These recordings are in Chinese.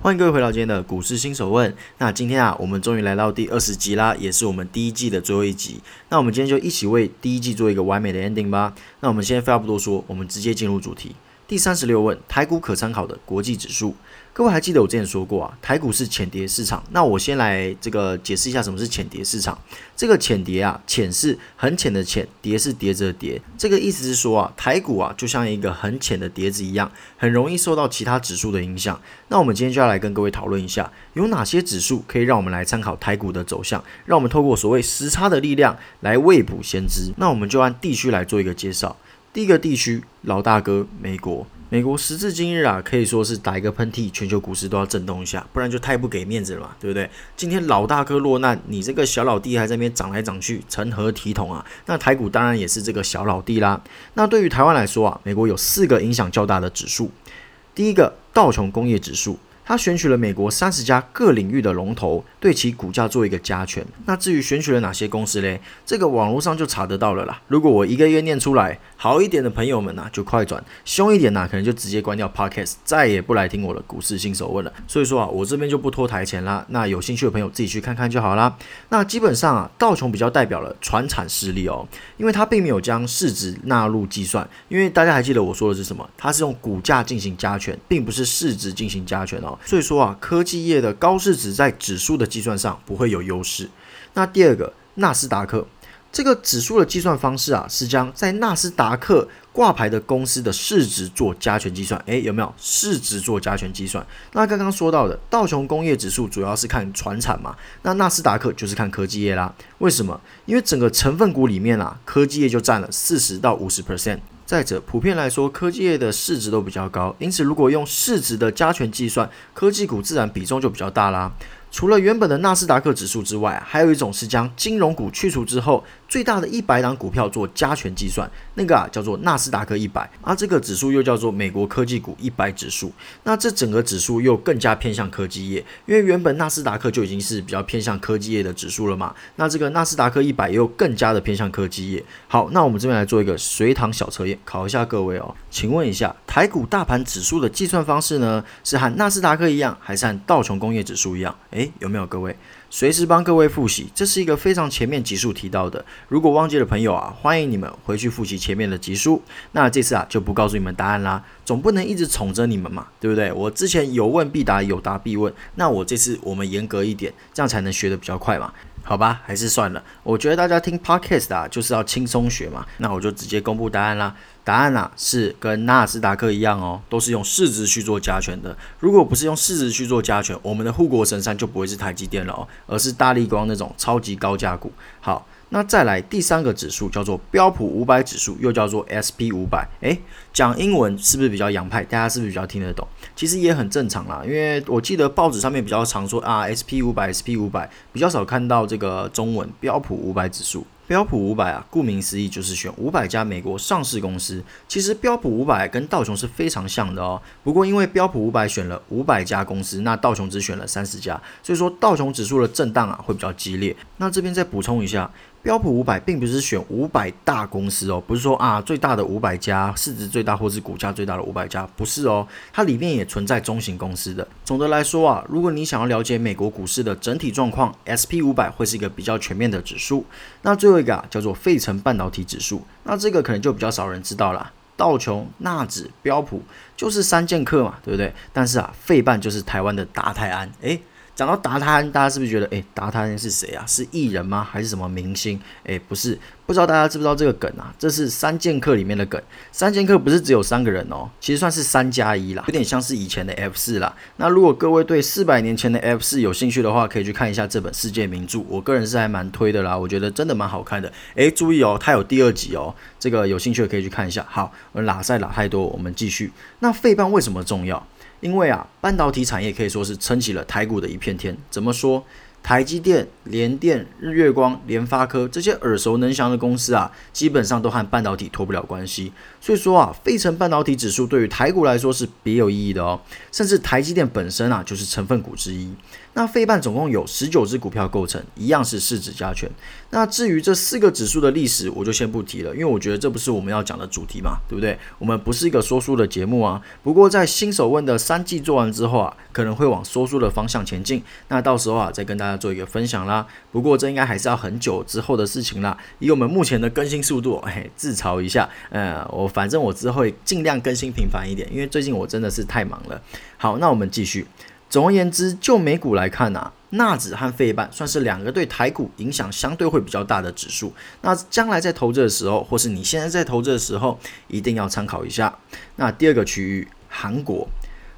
欢迎各位回到今天的股市新手问。那今天啊，我们终于来到第二十集啦，也是我们第一季的最后一集。那我们今天就一起为第一季做一个完美的 ending 吧。那我们先废话不多说，我们直接进入主题。第三十六问：台股可参考的国际指数。各位还记得我之前说过啊，台股是浅碟市场。那我先来这个解释一下什么是浅碟市场。这个浅碟啊，浅是很浅的浅，碟是碟子的碟。这个意思是说啊，台股啊就像一个很浅的碟子一样，很容易受到其他指数的影响。那我们今天就要来跟各位讨论一下，有哪些指数可以让我们来参考台股的走向，让我们透过所谓时差的力量来未卜先知。那我们就按地区来做一个介绍。第一个地区，老大哥，美国。美国时至今日啊，可以说是打一个喷嚏，全球股市都要震动一下，不然就太不给面子了嘛，对不对？今天老大哥落难，你这个小老弟还在那边涨来涨去，成何体统啊？那台股当然也是这个小老弟啦。那对于台湾来说啊，美国有四个影响较大的指数，第一个道琼工业指数。他选取了美国三十家各领域的龙头，对其股价做一个加权。那至于选取了哪些公司嘞？这个网络上就查得到了啦。如果我一个一个念出来，好一点的朋友们呐，就快转；凶一点呐，可能就直接关掉 Podcast，再也不来听我的股市新手问了。所以说啊，我这边就不拖台前啦。那有兴趣的朋友自己去看看就好啦。那基本上啊，道琼比较代表了传产势力哦，因为它并没有将市值纳入计算。因为大家还记得我说的是什么？它是用股价进行加权，并不是市值进行加权哦。所以说啊，科技业的高市值在指数的计算上不会有优势。那第二个，纳斯达克这个指数的计算方式啊，是将在纳斯达克挂牌的公司的市值做加权计算。诶，有没有市值做加权计算？那刚刚说到的道琼工业指数主要是看船产嘛，那纳斯达克就是看科技业啦。为什么？因为整个成分股里面啊，科技业就占了四十到五十 percent。再者，普遍来说，科技业的市值都比较高，因此如果用市值的加权计算，科技股自然比重就比较大啦。除了原本的纳斯达克指数之外，还有一种是将金融股去除之后。最大的一百档股票做加权计算，那个啊叫做纳斯达克一百，而这个指数又叫做美国科技股一百指数。那这整个指数又更加偏向科技业，因为原本纳斯达克就已经是比较偏向科技业的指数了嘛。那这个纳斯达克一百又更加的偏向科技业。好，那我们这边来做一个随堂小测验，考一下各位哦。请问一下，台股大盘指数的计算方式呢，是和纳斯达克一样，还是和道琼工业指数一样？诶，有没有各位？随时帮各位复习，这是一个非常前面集数提到的。如果忘记的朋友啊，欢迎你们回去复习前面的集数。那这次啊，就不告诉你们答案啦，总不能一直宠着你们嘛，对不对？我之前有问必答，有答必问。那我这次我们严格一点，这样才能学得比较快嘛。好吧，还是算了。我觉得大家听 podcast 啊，就是要轻松学嘛。那我就直接公布答案啦。答案啊是跟纳斯达克一样哦，都是用市值去做加权的。如果不是用市值去做加权，我们的护国神山就不会是台积电了哦，而是大力光那种超级高价股。好。那再来第三个指数叫做标普五百指数，又叫做 SP 五百。诶，讲英文是不是比较洋派？大家是不是比较听得懂？其实也很正常啦，因为我记得报纸上面比较常说啊，SP 五百，SP 五百，比较少看到这个中文标普五百指数。标普五百啊，顾名思义就是选五百家美国上市公司。其实标普五百跟道琼是非常像的哦。不过因为标普五百选了五百家公司，那道琼只选了三十家，所以说道琼指数的震荡啊会比较激烈。那这边再补充一下。标普五百并不是选五百大公司哦，不是说啊最大的五百家市值最大或是股价最大的五百家，不是哦，它里面也存在中型公司的。总的来说啊，如果你想要了解美国股市的整体状况，SP 五百会是一个比较全面的指数。那最后一个啊叫做费城半导体指数，那这个可能就比较少人知道了。道琼、纳指、标普就是三剑客嘛，对不对？但是啊，费半就是台湾的达泰安，诶。讲到达安，大家是不是觉得，哎，达安是谁啊？是艺人吗？还是什么明星？哎，不是，不知道大家知不知道这个梗啊？这是三剑客里面的梗。三剑客不是只有三个人哦，其实算是三加一啦，有点像是以前的 F 四啦。那如果各位对四百年前的 F 四有兴趣的话，可以去看一下这本世界名著，我个人是还蛮推的啦，我觉得真的蛮好看的。哎，注意哦，它有第二集哦，这个有兴趣的可以去看一下。好，我拉塞拉太多，我们继续。那费半为什么重要？因为啊，半导体产业可以说是撑起了台股的一片天。怎么说？台积电、联电、日月光、联发科这些耳熟能详的公司啊，基本上都和半导体脱不了关系。所以说啊，费城半导体指数对于台股来说是别有意义的哦。甚至台积电本身啊，就是成分股之一。那费半总共有十九只股票构成，一样是市值加权。那至于这四个指数的历史，我就先不提了，因为我觉得这不是我们要讲的主题嘛，对不对？我们不是一个说书的节目啊。不过在新手问的三季做完之后啊，可能会往说书的方向前进。那到时候啊，再跟大家做一个分享啦。不过这应该还是要很久之后的事情啦。以我们目前的更新速度，嘿，自嘲一下，呃，我反正我之后会尽量更新频繁一点，因为最近我真的是太忙了。好，那我们继续。总而言之，就美股来看呐，纳指和费半算是两个对台股影响相对会比较大的指数。那将来在投资的时候，或是你现在在投资的时候，一定要参考一下。那第二个区域，韩国，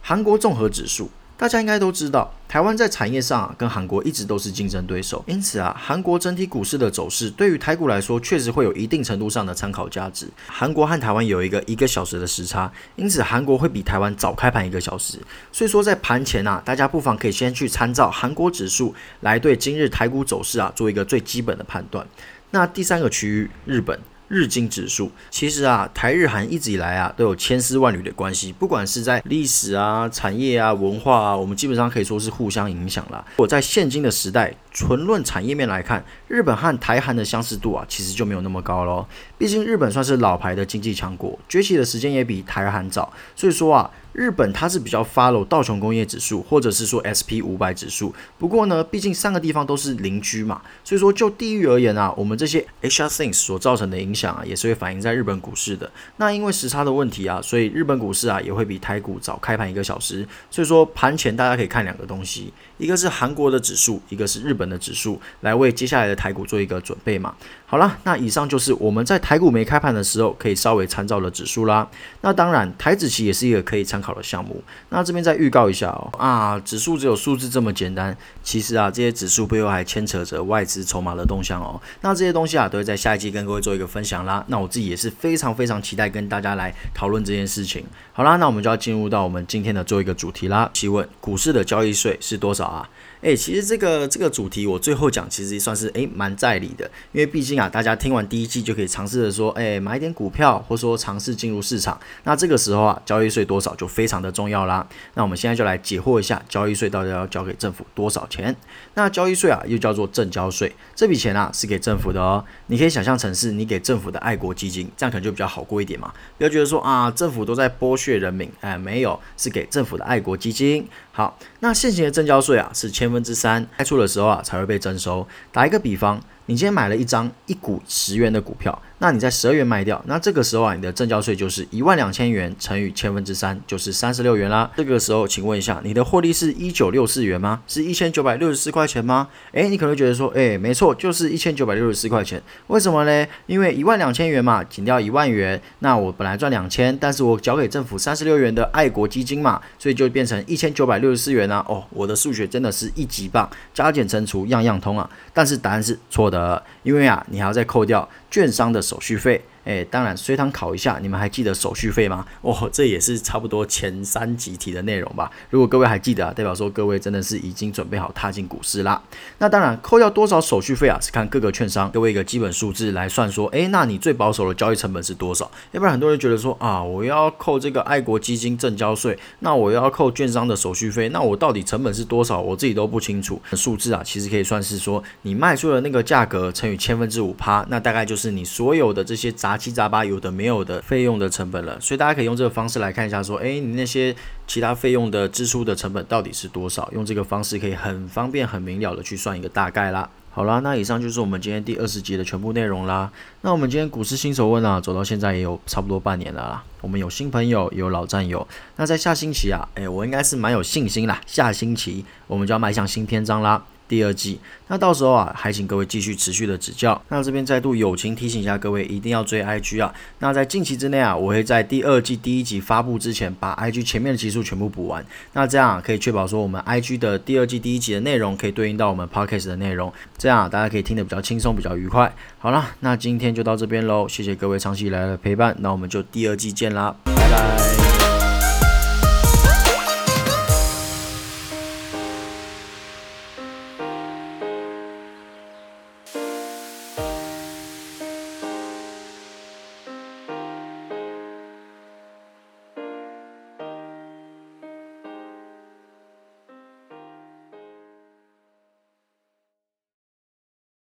韩国综合指数。大家应该都知道，台湾在产业上啊跟韩国一直都是竞争对手，因此啊，韩国整体股市的走势对于台股来说，确实会有一定程度上的参考价值。韩国和台湾有一个一个小时的时差，因此韩国会比台湾早开盘一个小时。所以说在盘前啊，大家不妨可以先去参照韩国指数来对今日台股走势啊做一个最基本的判断。那第三个区域，日本。日经指数其实啊，台日韩一直以来啊都有千丝万缕的关系，不管是在历史啊、产业啊、文化啊，我们基本上可以说是互相影响啦。我在现今的时代，纯论产业面来看，日本和台韩的相似度啊，其实就没有那么高喽。毕竟日本算是老牌的经济强国，崛起的时间也比台韩早，所以说啊。日本它是比较 follow 道琼工业指数，或者是说 SP 五百指数。不过呢，毕竟三个地方都是邻居嘛，所以说就地域而言啊，我们这些 HR things 所造成的影响啊，也是会反映在日本股市的。那因为时差的问题啊，所以日本股市啊也会比台股早开盘一个小时。所以说盘前大家可以看两个东西，一个是韩国的指数，一个是日本的指数，来为接下来的台股做一个准备嘛。好了，那以上就是我们在台股没开盘的时候可以稍微参照的指数啦。那当然，台指期也是一个可以参考的项目。那这边再预告一下哦，啊，指数只有数字这么简单，其实啊，这些指数背后还牵扯着外资筹码的动向哦。那这些东西啊，都会在下一季跟各位做一个分享啦。那我自己也是非常非常期待跟大家来讨论这件事情。好啦，那我们就要进入到我们今天的做一个主题啦。提问：股市的交易税是多少啊？诶，其实这个这个主题我最后讲，其实算是诶蛮在理的，因为毕竟啊，大家听完第一季就可以尝试着说，诶买点股票，或说尝试进入市场。那这个时候啊，交易税多少就非常的重要啦。那我们现在就来解惑一下，交易税到底要交给政府多少钱？那交易税啊，又叫做正交税，这笔钱啊是给政府的哦。你可以想象成是你给政府的爱国基金，这样可能就比较好过一点嘛。不要觉得说啊，政府都在剥削人民，哎，没有，是给政府的爱国基金。好，那现行的正交税啊是千分之三，开出的时候啊才会被征收。打一个比方。你今天买了一张一股十元的股票，那你在十二元卖掉，那这个时候啊，你的正交税就是一万两千元乘以千分之三，就是三十六元啦。这个时候，请问一下，你的获利是一九六四元吗？是一千九百六十四块钱吗？诶，你可能觉得说，诶，没错，就是一千九百六十四块钱。为什么呢？因为一万两千元嘛，减掉一万元，那我本来赚两千，但是我交给政府三十六元的爱国基金嘛，所以就变成一千九百六十四元啊。哦，我的数学真的是一级棒，加减乘除样样通啊。但是答案是错的。因为啊，你还要再扣掉券商的手续费。哎，当然，随堂考一下，你们还记得手续费吗？哦，这也是差不多前三集题的内容吧。如果各位还记得啊，代表说各位真的是已经准备好踏进股市啦。那当然，扣掉多少手续费啊，是看各个券商各位一个基本数字来算。说，哎，那你最保守的交易成本是多少？要不然很多人觉得说啊，我要扣这个爱国基金正交税，那我要扣券商的手续费，那我到底成本是多少？我自己都不清楚。数字啊，其实可以算是说，你卖出的那个价格乘以千分之五趴，那大概就是你所有的这些杂。七杂八有的没有的费用的成本了，所以大家可以用这个方式来看一下，说，哎，你那些其他费用的支出的成本到底是多少？用这个方式可以很方便、很明了的去算一个大概啦。好啦，那以上就是我们今天第二十集的全部内容啦。那我们今天股市新手问啊，走到现在也有差不多半年了啦。我们有新朋友，有老战友。那在下星期啊，哎，我应该是蛮有信心啦。下星期我们就要迈向新篇章啦。第二季，那到时候啊，还请各位继续持续的指教。那这边再度友情提醒一下各位，一定要追 IG 啊。那在近期之内啊，我会在第二季第一集发布之前，把 IG 前面的集数全部补完。那这样啊可以确保说，我们 IG 的第二季第一集的内容可以对应到我们 Podcast 的内容，这样大家可以听得比较轻松，比较愉快。好了，那今天就到这边喽，谢谢各位长期以来的陪伴，那我们就第二季见啦，拜拜。